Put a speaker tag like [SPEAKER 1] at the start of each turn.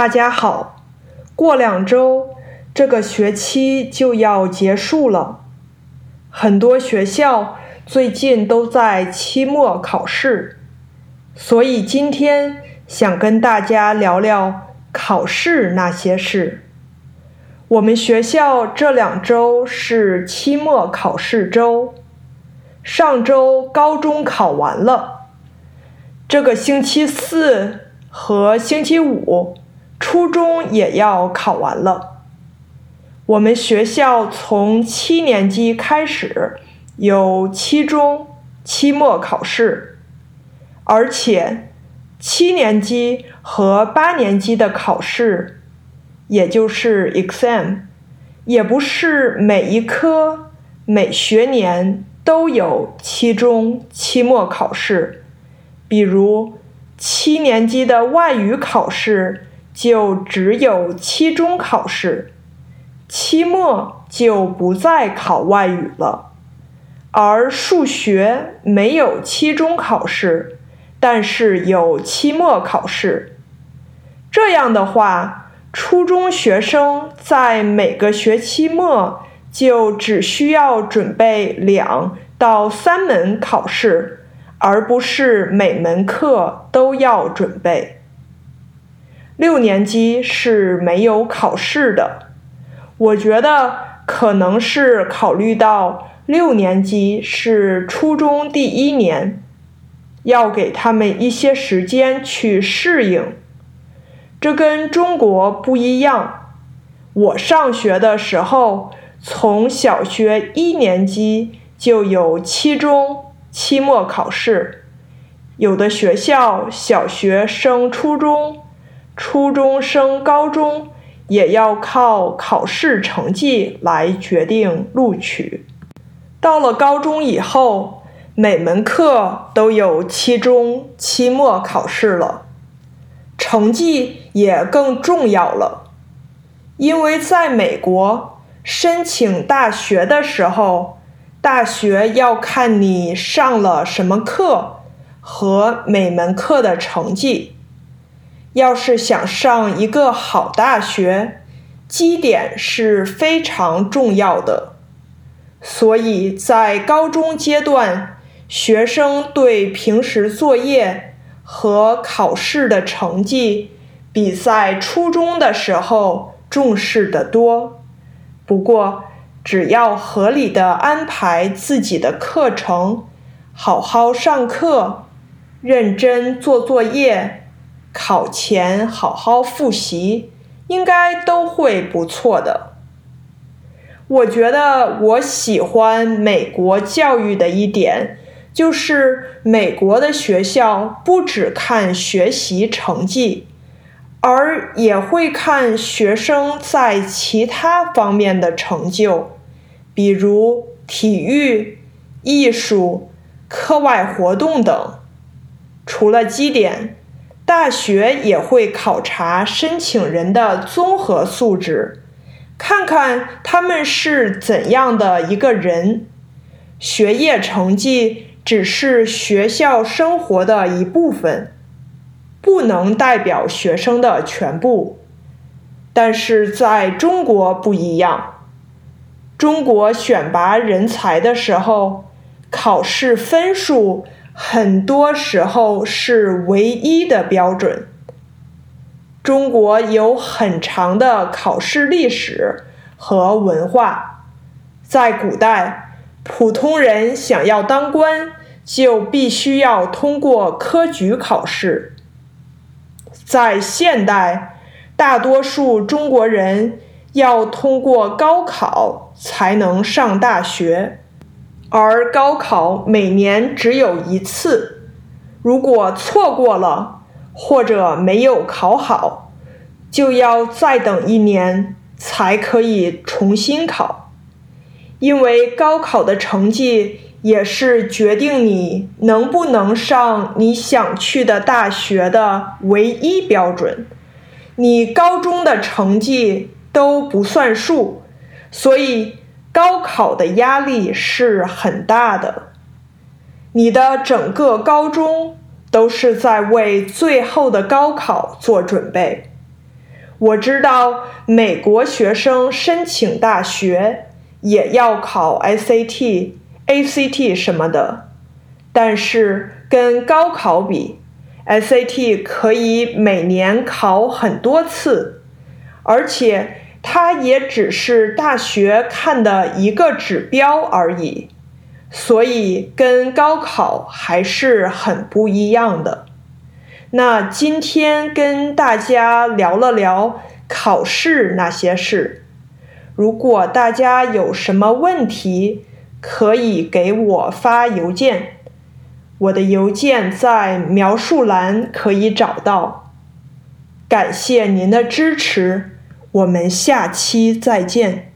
[SPEAKER 1] 大家好，过两周这个学期就要结束了，很多学校最近都在期末考试，所以今天想跟大家聊聊考试那些事。我们学校这两周是期末考试周，上周高中考完了，这个星期四和星期五。初中也要考完了。我们学校从七年级开始有期中期末考试，而且七年级和八年级的考试，也就是 exam，也不是每一科每学年都有期中期末考试。比如七年级的外语考试。就只有期中考试，期末就不再考外语了。而数学没有期中考试，但是有期末考试。这样的话，初中学生在每个学期末就只需要准备两到三门考试，而不是每门课都要准备。六年级是没有考试的，我觉得可能是考虑到六年级是初中第一年，要给他们一些时间去适应。这跟中国不一样。我上学的时候，从小学一年级就有期中期末考试，有的学校小学升初中。初中升高中也要靠考试成绩来决定录取。到了高中以后，每门课都有期中、期末考试了，成绩也更重要了。因为在美国申请大学的时候，大学要看你上了什么课和每门课的成绩。要是想上一个好大学，基点是非常重要的。所以在高中阶段，学生对平时作业和考试的成绩比在初中的时候重视的多。不过，只要合理的安排自己的课程，好好上课，认真做作业。考前好好复习，应该都会不错的。我觉得我喜欢美国教育的一点，就是美国的学校不只看学习成绩，而也会看学生在其他方面的成就，比如体育、艺术、课外活动等。除了基点。大学也会考察申请人的综合素质，看看他们是怎样的一个人。学业成绩只是学校生活的一部分，不能代表学生的全部。但是在中国不一样，中国选拔人才的时候，考试分数。很多时候是唯一的标准。中国有很长的考试历史和文化，在古代，普通人想要当官，就必须要通过科举考试。在现代，大多数中国人要通过高考才能上大学。而高考每年只有一次，如果错过了或者没有考好，就要再等一年才可以重新考。因为高考的成绩也是决定你能不能上你想去的大学的唯一标准，你高中的成绩都不算数，所以。高考的压力是很大的，你的整个高中都是在为最后的高考做准备。我知道美国学生申请大学也要考 SAT、ACT 什么的，但是跟高考比，SAT 可以每年考很多次，而且它也只是大学看的一个指标而已，所以跟高考还是很不一样的。那今天跟大家聊了聊考试那些事。如果大家有什么问题，可以给我发邮件，我的邮件在描述栏可以找到。感谢您的支持，我们下期再见。